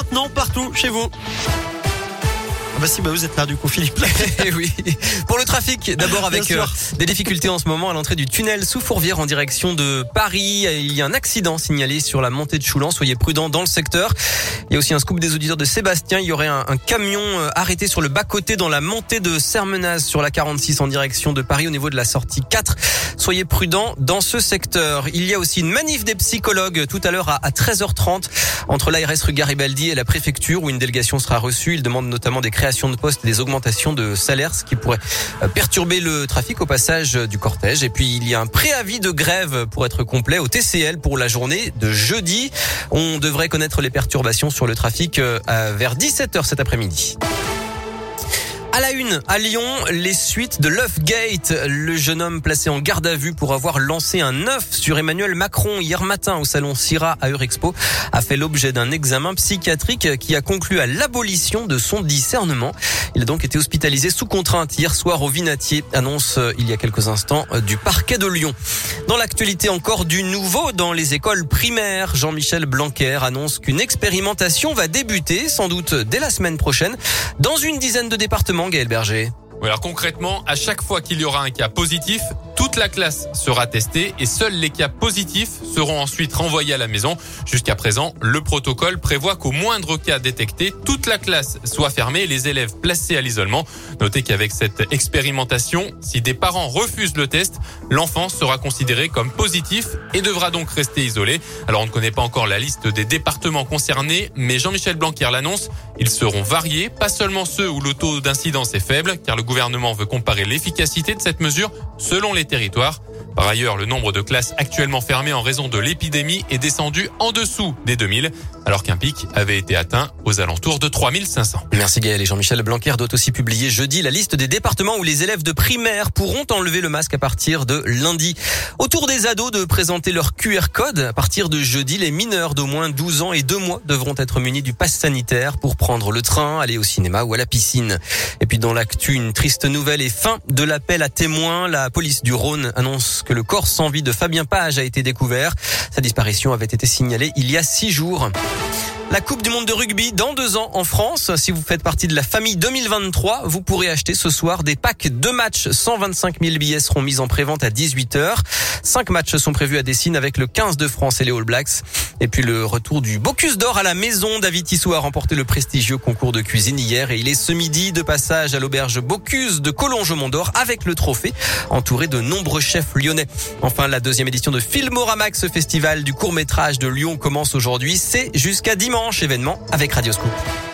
maintenant partout chez vous. Ah bah si, bah vous êtes là du coup, Philippe. Eh oui. Pour le trafic, d'abord avec euh, des difficultés en ce moment à l'entrée du tunnel sous Fourvière en direction de Paris. Il y a un accident signalé sur la montée de Choulan. Soyez prudents dans le secteur. Il y a aussi un scoop des auditeurs de Sébastien. Il y aurait un, un camion euh, arrêté sur le bas-côté dans la montée de Sermenaz sur la 46 en direction de Paris au niveau de la sortie 4. Soyez prudents dans ce secteur. Il y a aussi une manif des psychologues tout à l'heure à, à 13h30 entre l'ARS rue Garibaldi et la préfecture où une délégation sera reçue. Ils demandent notamment des créations de postes des augmentations de salaires, ce qui pourrait euh, perturber le trafic au passage euh, du cortège. Et puis il y a un préavis de grève pour être complet au TCL pour la journée de jeudi. On devrait connaître les perturbations sur le trafic euh, vers 17h cet après-midi. À la une, à Lyon, les suites de Gate. Le jeune homme placé en garde à vue pour avoir lancé un œuf sur Emmanuel Macron hier matin au salon Syrah à Eurexpo a fait l'objet d'un examen psychiatrique qui a conclu à l'abolition de son discernement. Il a donc été hospitalisé sous contrainte hier soir au Vinatier, annonce euh, il y a quelques instants euh, du parquet de Lyon. Dans l'actualité encore du nouveau dans les écoles primaires, Jean-Michel Blanquer annonce qu'une expérimentation va débuter sans doute dès la semaine prochaine dans une dizaine de départements, Gaël Berger. Alors concrètement, à chaque fois qu'il y aura un cas positif, toute la classe sera testée et seuls les cas positifs seront ensuite renvoyés à la maison. Jusqu'à présent, le protocole prévoit qu'au moindre cas détecté, toute la classe soit fermée et les élèves placés à l'isolement. Notez qu'avec cette expérimentation, si des parents refusent le test, l'enfant sera considéré comme positif et devra donc rester isolé. Alors on ne connaît pas encore la liste des départements concernés, mais Jean-Michel Blanquer l'annonce, ils seront variés, pas seulement ceux où le taux d'incidence est faible, car le gouvernement veut comparer l'efficacité de cette mesure selon les territoires. Par ailleurs, le nombre de classes actuellement fermées en raison de l'épidémie est descendu en dessous des 2000, alors qu'un pic avait été atteint aux alentours de 3500. Merci Gaël et Jean-Michel Blanquer doit aussi publier jeudi la liste des départements où les élèves de primaire pourront enlever le masque à partir de lundi. Autour des ados de présenter leur QR code, à partir de jeudi, les mineurs d'au moins 12 ans et 2 mois devront être munis du pass sanitaire pour prendre le train, aller au cinéma ou à la piscine. Et puis dans l'actu, une triste nouvelle et fin de l'appel à témoins. La police du Rhône annonce que le corps sans vie de Fabien Page a été découvert. Sa disparition avait été signalée il y a six jours. La Coupe du Monde de rugby dans deux ans en France. Si vous faites partie de la famille 2023, vous pourrez acheter ce soir des packs de matchs. 125 000 billets seront mis en prévente à 18h. Cinq matchs sont prévus à Dessine avec le 15 de France et les All Blacks. Et puis le retour du Bocuse d'Or à la maison. David Tissot a remporté le prestigieux concours de cuisine hier et il est ce midi de passage à l'auberge Bocuse de Collonges Mont-d'Or avec le trophée entouré de nombreux chefs lyonnais. Enfin, la deuxième édition de Filmoramax Festival du court métrage de Lyon commence aujourd'hui. C'est jusqu'à événement avec Radio Scoop.